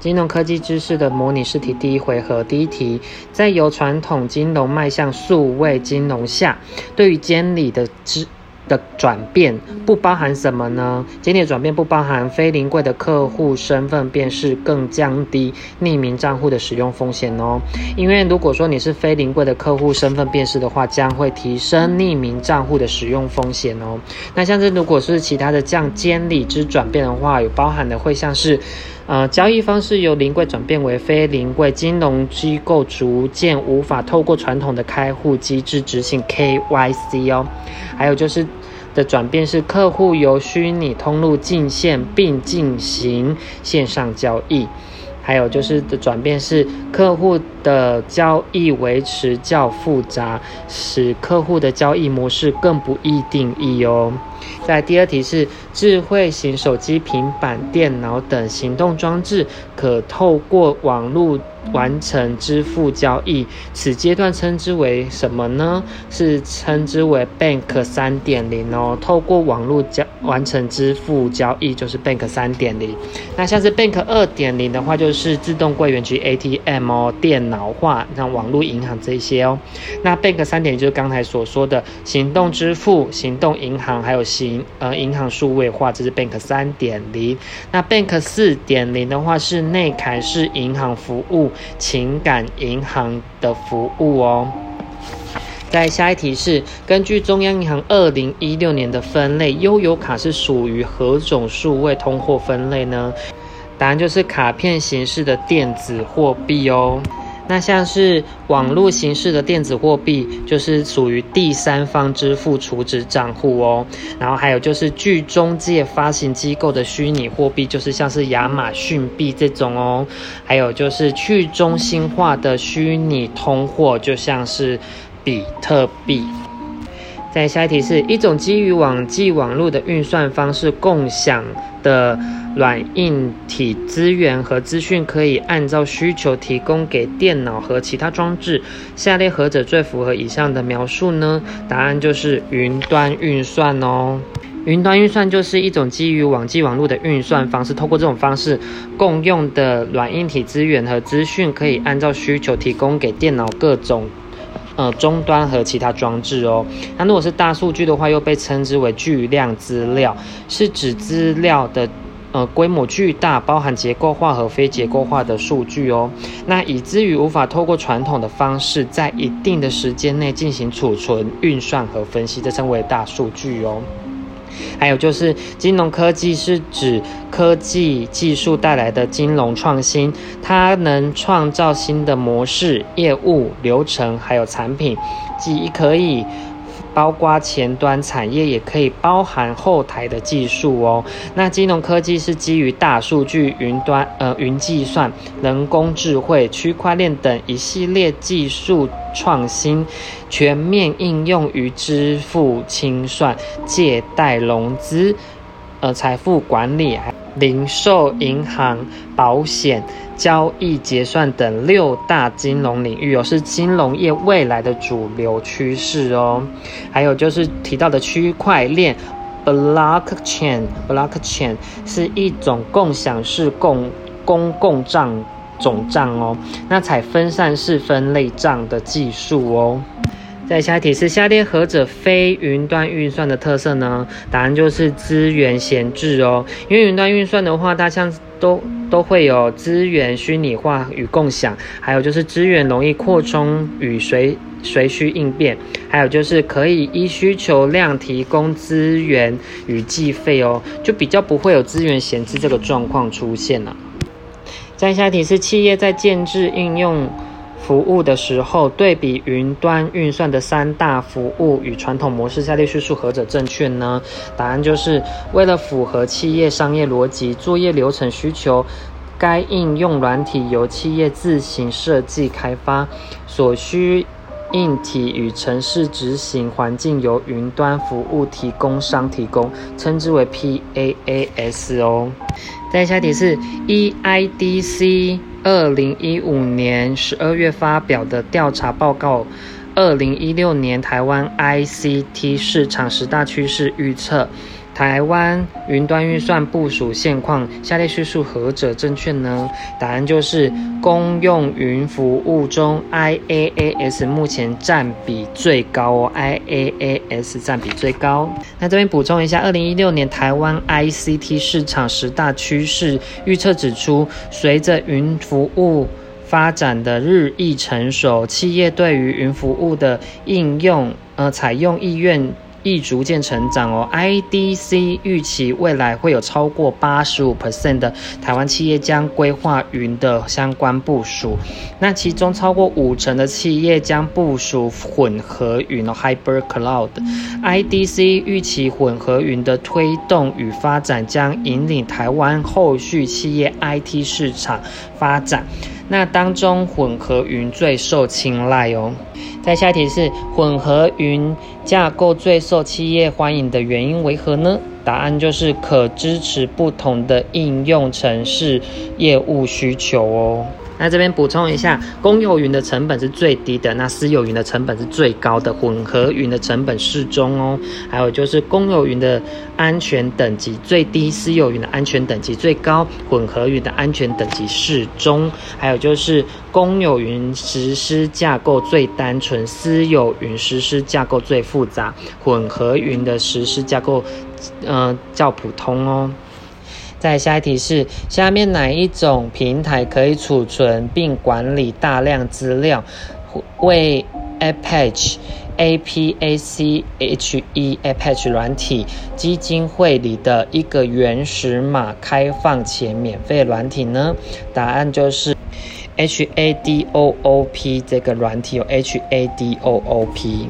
金融科技知识的模拟试题第一回合第一题，在由传统金融迈向数位金融下，对于监理的知的转变不包含什么呢？监理转变不包含非临柜的客户身份辨识，更降低匿名账户的使用风险哦。因为如果说你是非临柜的客户身份辨识的话，将会提升匿名账户的使用风险哦。那像是如果是其他的降监理之转变的话，有包含的会像是。呃，交易方式由临柜转变为非临柜，金融机构逐渐无法透过传统的开户机制执行 KYC 哦。还有就是的转变是客户由虚拟通路进线并进行线上交易。还有就是的转变是客户的交易维持较复杂，使客户的交易模式更不易定义哦。在第二题是智慧型手机、平板电脑等行动装置可透过网络。完成支付交易，此阶段称之为什么呢？是称之为 Bank 三点零哦。透过网络交完成支付交易，就是 Bank 三点零。那像是 Bank 二点零的话，就是自动柜员机 ATM 哦，电脑化，像网络银行这些哦。那 Bank 三点就是刚才所说的行动支付、行动银行，还有行呃银行数位化，这是 Bank 三点零。那 Bank 四点零的话是内凯式银行服务。情感银行的服务哦。在下一题是根据中央银行二零一六年的分类，悠游卡是属于何种数位通货分类呢？答案就是卡片形式的电子货币哦。那像是网络形式的电子货币，就是属于第三方支付储值账户哦。然后还有就是具中介发行机构的虚拟货币，就是像是亚马逊币这种哦。还有就是去中心化的虚拟通货，就像是比特币。在下一题是一种基于网际网络的运算方式，共享的软硬体资源和资讯可以按照需求提供给电脑和其他装置。下列何者最符合以上的描述呢？答案就是云端运算哦。云端运算就是一种基于网际网络的运算方式，透过这种方式，共用的软硬体资源和资讯可以按照需求提供给电脑各种。呃，终端和其他装置哦。那如果是大数据的话，又被称之为巨量资料，是指资料的呃规模巨大，包含结构化和非结构化的数据哦。那以至于无法透过传统的方式，在一定的时间内进行储存、运算和分析，这称为大数据哦。还有就是金融科技是指科技技术带来的金融创新，它能创造新的模式、业务流程，还有产品，即可以。包括前端产业，也可以包含后台的技术哦。那金融科技是基于大数据、云端、呃云计算、人工智慧、区块链等一系列技术创新，全面应用于支付、清算、借贷、融资、呃财富管理、零售、银行、保险。交易结算等六大金融领域哦，是金融业未来的主流趋势哦。还有就是提到的区块链，blockchain，blockchain 是一种共享式共公共账总账哦，那采分散式分类账的技术哦。在下一题是下列何者非云端运算的特色呢？答案就是资源闲置哦，因为云端运算的话，它像。都都会有资源虚拟化与共享，还有就是资源容易扩充与随随需应变，还有就是可以依需求量提供资源与计费哦，就比较不会有资源闲置这个状况出现了。再下题是企业在建制应用。服务的时候，对比云端运算的三大服务与传统模式，下列叙述何者正确呢？答案就是为了符合企业商业逻辑、作业流程需求，该应用软体由企业自行设计开发，所需硬体与城市执行环境由云端服务提供商提供，称之为 PaaS 哦。再下题是 EIDC。二零一五年十二月发表的调查报告，二零一六年台湾 ICT 市场十大趋势预测，台湾云端运算部署现况，下列叙述何者正确呢？答案就是公用云服务中，IaaS 目前占比最高哦，IaaS 占比最高。那这边补充一下，二零一六年台湾 ICT 市场十大趋势预测指出，随着云服务发展的日益成熟，企业对于云服务的应用，呃，采用意愿。亦逐渐成长哦。IDC 预期未来会有超过八十五 percent 的台湾企业将规划云的相关部署，那其中超过五成的企业将部署混合云哦 （Hybrid Cloud）。IDC 预期混合云的推动与发展将引领台湾后续企业 IT 市场发展。那当中混合云最受青睐哦。在下一题是混合云架构最受企业欢迎的原因为何呢？答案就是可支持不同的应用程式业务需求哦。那这边补充一下，公有云的成本是最低的，那私有云的成本是最高的，混合云的成本适中哦。还有就是公有云的安全等级最低，私有云的安全等级最高，混合云的安全等级适中。还有就是公有云实施架构最单纯，私有云实施架构最复杂，混合云的实施架构，呃，较普通哦。在下一题是：下面哪一种平台可以储存并管理大量资料？为 Apache A P A C H E Apache 软体基金会里的一个原始码开放且免费软体呢？答案就是 H A D O O P 这个软体有 H A D O O P。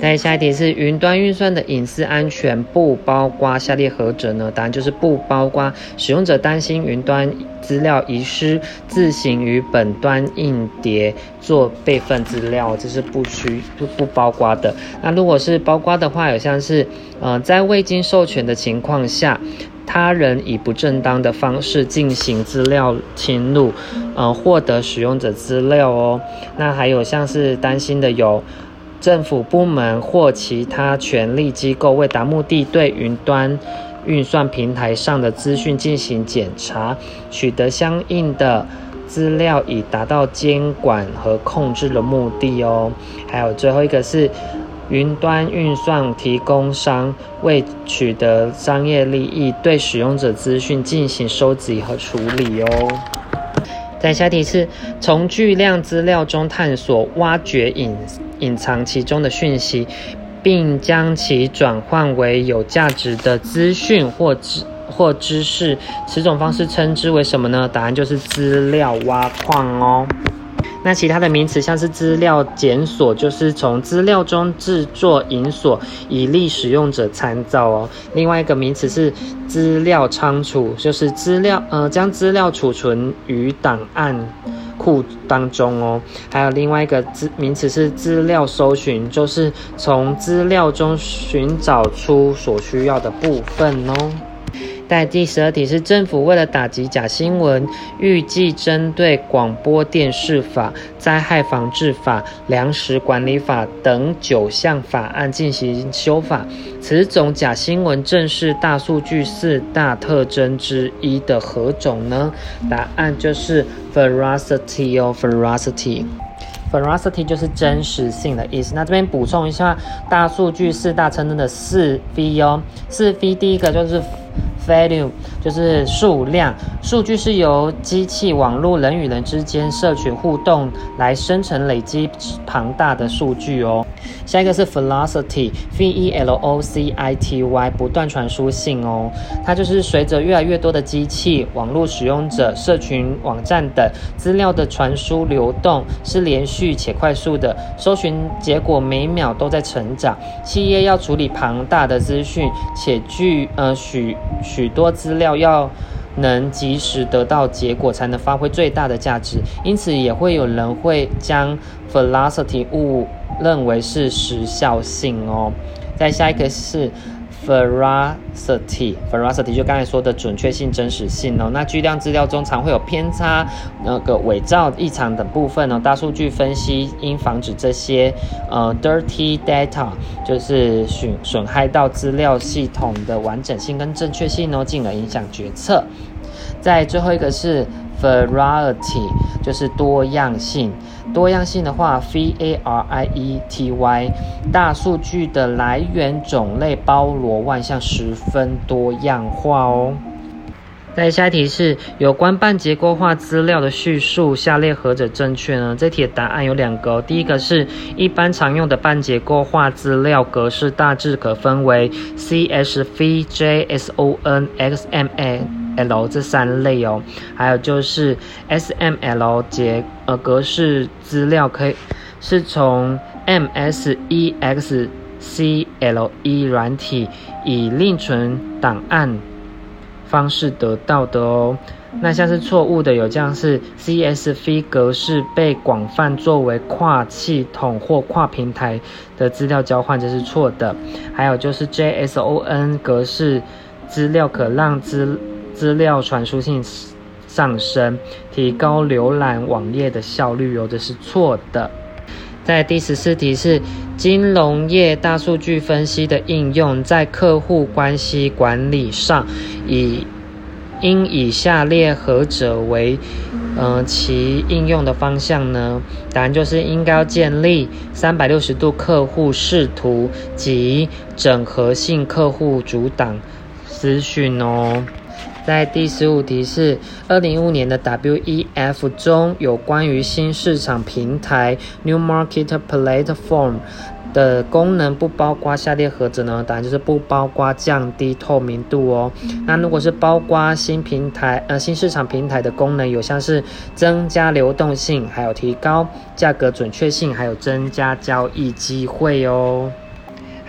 再下一题是云端运算的隐私安全不包括下列何者呢？答案就是不包括使用者担心云端资料遗失，自行于本端硬碟做备份资料，这是不需不不包括的。那如果是包括的话，有像是呃在未经授权的情况下，他人以不正当的方式进行资料侵入，呃获得使用者资料哦。那还有像是担心的有。政府部门或其他权力机构为达目的，对云端运算平台上的资讯进行检查，取得相应的资料，以达到监管和控制的目的哦。还有最后一个是云端运算提供商为取得商业利益，对使用者资讯进行收集和处理哦。再下题是从巨量资料中探索、挖掘隐隐藏其中的讯息，并将其转换为有价值的资讯或知或知识，此种方式称之为什么呢？答案就是资料挖矿哦。那其他的名词像是资料检索，就是从资料中制作引锁，以利使用者参照哦。另外一个名词是资料仓储，就是资料呃将资料储存于档案库当中哦。还有另外一个资名词是资料搜寻，就是从资料中寻找出所需要的部分哦。在第十二题是政府为了打击假新闻，预计针对广播电视法、灾害防治法、粮食管理法等九项法案进行修法。此种假新闻正是大数据四大特征之一的何种呢？答案就是 veracity 哦，veracity。veracity 就是真实性的意思。那这边补充一下，大数据四大特征的四 V 哦，四 V 第一个就是。Value 就是数量，数据是由机器、网络、人与人之间社群互动来生成、累积庞大的数据哦。下一个是 Velocity，V E L O C I T Y，不断传输性哦。它就是随着越来越多的机器、网络使用者、社群网站等资料的传输流动是连续且快速的，搜寻结果每秒都在成长。企业要处理庞大的资讯，且具呃许许许多资料要能及时得到结果，才能发挥最大的价值。因此，也会有人会将 velocity 误认为是时效性哦。在下一个是 veracity，veracity 就刚才说的准确性、真实性哦。那巨量资料中常会有偏差、那个伪造、异常等部分哦。大数据分析应防止这些呃 dirty data，就是损损害到资料系统的完整性跟正确性哦，进而影响决策。在最后一个是 variety，就是多样性。多样性的话，v a r i e t y，大数据的来源种类包罗万象，十分多样化哦。再下一题是有关半结构化资料的叙述，下列何者正确呢？这题的答案有两个，第一个是一般常用的半结构化资料格式大致可分为 CSV、JSON、XML。L 这三类哦，还有就是 SML 结呃格式资料可以是从 MSEXCLE 软体以另存档案方式得到的哦。那像是错误的有像是 CSV 格式被广泛作为跨系统或跨平台的资料交换，这是错的。还有就是 JSON 格式资料可让资资料传输性上升，提高浏览网页的效率，有的是错的。在第十四题是金融业大数据分析的应用，在客户关系管理上，以应以下列何者为，呃，其应用的方向呢？答案就是应该建立三百六十度客户视图及整合性客户主档资讯哦。在第十五题是二零一五年的 WEF 中有关于新市场平台 New Market Platform 的功能不包括下列何者呢？答案就是不包括降低透明度哦。那如果是包括新平台呃新市场平台的功能，有像是增加流动性，还有提高价格准确性，还有增加交易机会哦。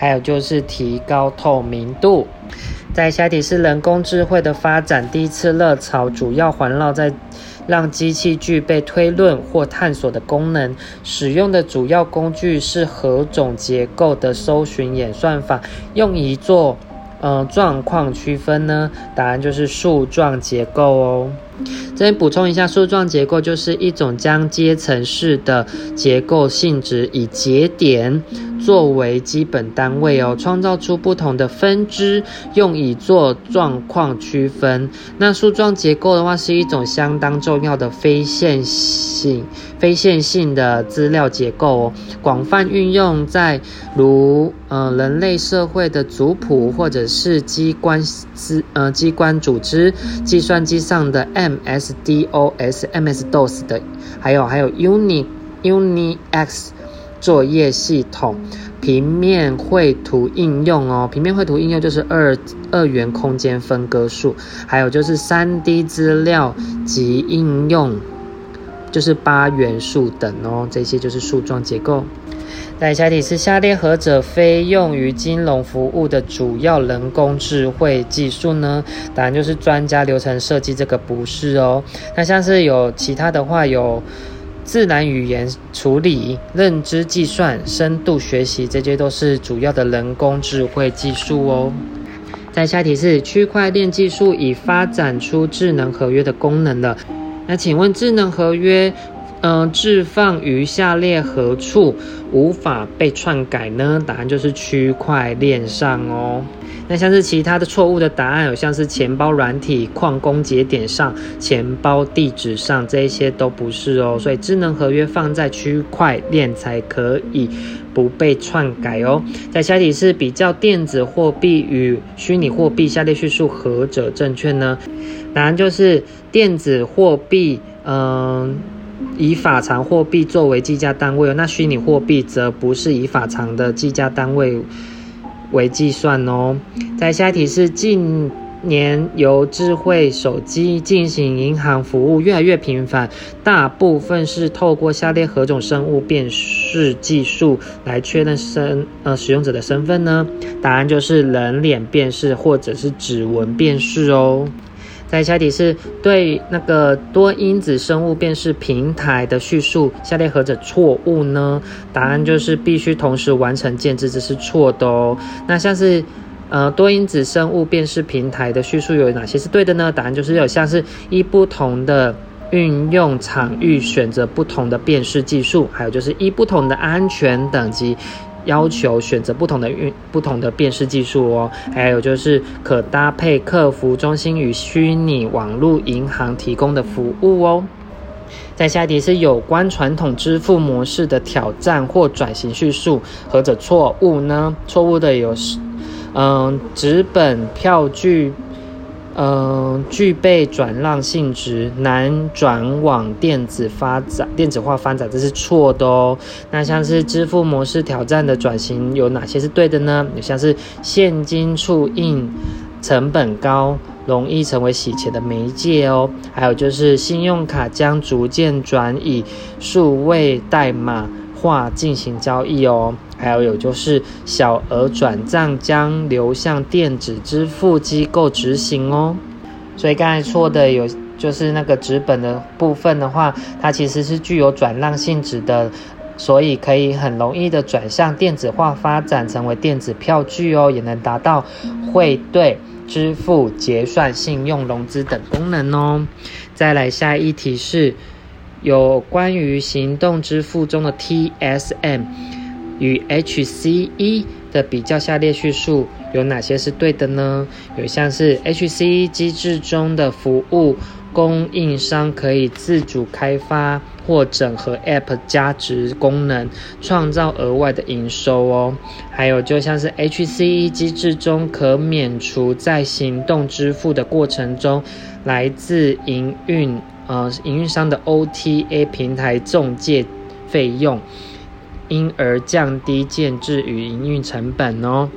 还有就是提高透明度。在下题是人工智慧的发展第一次热潮，主要环绕在让机器具备推论或探索的功能。使用的主要工具是何种结构的搜寻演算法，用以做呃状况区分呢？答案就是树状结构哦。这边补充一下，树状结构就是一种将阶层式的结构性质以节点。作为基本单位哦，创造出不同的分支，用以做状况区分。那树状结构的话，是一种相当重要的非线性、非线性的资料结构哦，广泛运用在如呃人类社会的族谱，或者是机关资呃机关组织、计算机上的 MS DOS、MS DOS 的，还有还有 Uni UniX。作业系统、平面绘图应用哦，平面绘图应用就是二二元空间分割术，还有就是三 D 资料及应用，就是八元素等哦，这些就是树状结构。在下一题是下列何者非用于金融服务的主要人工智慧技术呢？答案就是专家流程设计，这个不是哦。那像是有其他的话有。自然语言处理、认知计算、深度学习，这些都是主要的人工智慧技术哦。在下一题是区块链技术已发展出智能合约的功能了。那请问智能合约，嗯，置放于下列何处无法被篡改呢？答案就是区块链上哦。那像是其他的错误的答案，有像是钱包软体、矿工节点上、钱包地址上，这一些都不是哦。所以智能合约放在区块链才可以不被篡改哦。在下题是比较电子货币与虚拟货币，下列叙述何者正确呢？答案就是电子货币，嗯，以法偿货币作为计价单位，那虚拟货币则不是以法偿的计价单位。为计算哦，在下一题是近年由智慧手机进行银行服务越来越频繁，大部分是透过下列何种生物辨识技术来确认身呃使用者的身份呢？答案就是人脸辨识或者是指纹辨识哦。在下题是对那个多因子生物辨识平台的叙述，下列何者错误呢？答案就是必须同时完成建制，这是错的哦。那像是呃，多因子生物辨识平台的叙述有哪些是对的呢？答案就是有像是依不同的运用场域选择不同的辨识技术，还有就是依不同的安全等级要求选择不同的运不同的辨识技术哦。还有就是可搭配客服中心与虚拟网络银行提供的服务哦。再下一题是有关传统支付模式的挑战或转型叙述，何者错误呢？错误的有。嗯，纸本票据，嗯，具备转让性质，难转往电子发展、电子化发展，这是错的哦。那像是支付模式挑战的转型有哪些是对的呢？有像是现金触印成本高，容易成为洗钱的媒介哦。还有就是信用卡将逐渐转以数位代码化进行交易哦。还有有就是小额转账将流向电子支付机构执行哦，所以刚才错的有就是那个纸本的部分的话，它其实是具有转让性质的，所以可以很容易的转向电子化发展成为电子票据哦，也能达到汇兑、支付、结算、信用、融资等功能哦。再来下一题是有关于行动支付中的 TSM。与 HCE 的比较，下列叙述有哪些是对的呢？有像是 HCE 机制中的服务供应商可以自主开发或整合 App 加值功能，创造额外的营收哦。还有就像是 HCE 机制中可免除在行动支付的过程中来自营运呃营运商的 OTA 平台中介费用。因而降低建制与营运成本哦。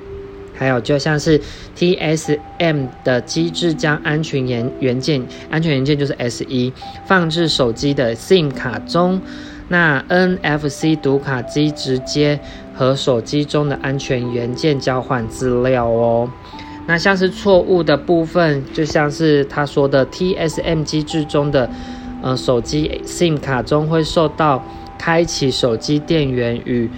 还有就像是 TSM 的机制，将安全元元件，安全元件就是 S1，放置手机的 SIM 卡中。那 NFC 读卡机直接和手机中的安全元件交换资料哦。那像是错误的部分，就像是他说的 TSM 机制中的，呃，手机 SIM 卡中会受到。开启手机电源与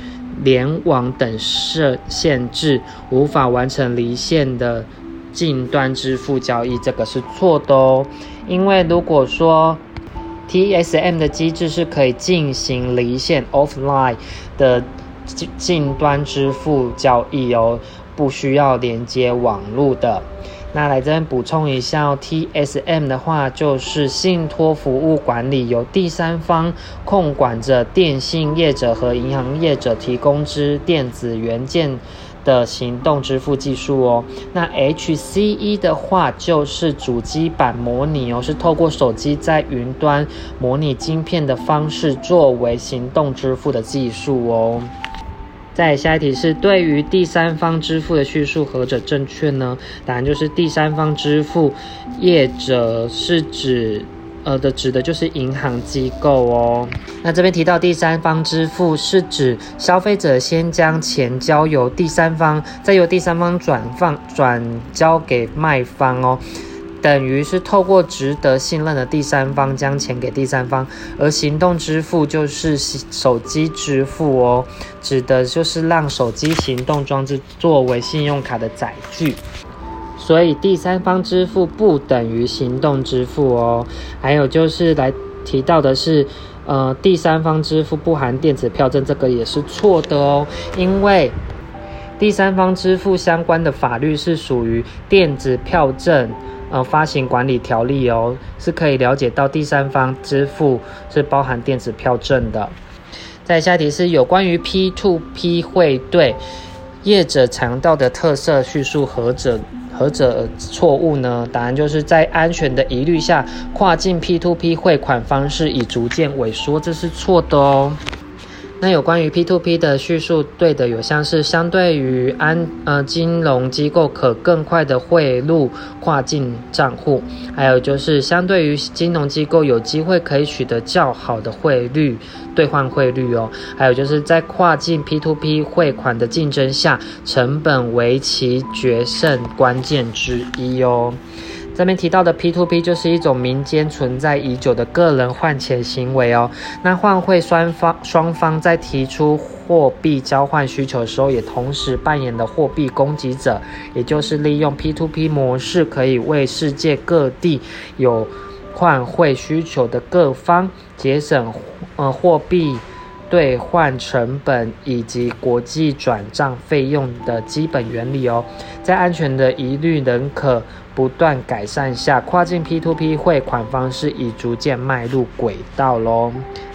联网等设限制，无法完成离线的近端支付交易，这个是错的哦。因为如果说 TSM 的机制是可以进行离线 offline 的近近端支付交易哦，不需要连接网络的。那来这边补充一下，TSM 的话就是信托服务管理，由第三方控管着电信业者和银行业者提供之电子元件的行动支付技术哦。那 HCE 的话就是主机板模拟哦，是透过手机在云端模拟晶片的方式作为行动支付的技术哦。再下一题是对于第三方支付的叙述何者正确呢？答案就是第三方支付业者是指呃的指的就是银行机构哦。那这边提到第三方支付是指消费者先将钱交由第三方，再由第三方转放转交给卖方哦。等于是透过值得信任的第三方将钱给第三方，而行动支付就是手机支付哦，指的就是让手机行动装置作为信用卡的载具。所以第三方支付不等于行动支付哦。还有就是来提到的是，呃，第三方支付不含电子票证，这个也是错的哦，因为第三方支付相关的法律是属于电子票证。发行管理条例哦，是可以了解到第三方支付是包含电子票证的。在下一题是有关于 P to P 汇兑业者强调的特色叙述何者何者错误呢？答案就是在安全的疑虑下，跨境 P to P 汇款方式已逐渐萎缩，这是错的哦。那有关于 P2P 的叙述，对的有像是相对于安呃金融机构可更快的汇入跨境账户，还有就是相对于金融机构有机会可以取得较好的汇率兑换汇率哦，还有就是在跨境 P2P 汇款的竞争下，成本为其决胜关键之一哦。这边提到的 P2P 就是一种民间存在已久的个人换钱行为哦。那换汇双方双方在提出货币交换需求的时候，也同时扮演了货币供给者，也就是利用 P2P 模式，可以为世界各地有换汇需求的各方节省呃货币。兑换成本以及国际转账费用的基本原理哦，在安全的疑虑仍可不断改善下，跨境 P2P 汇款方式已逐渐迈入轨道喽。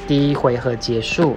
第一回合结束。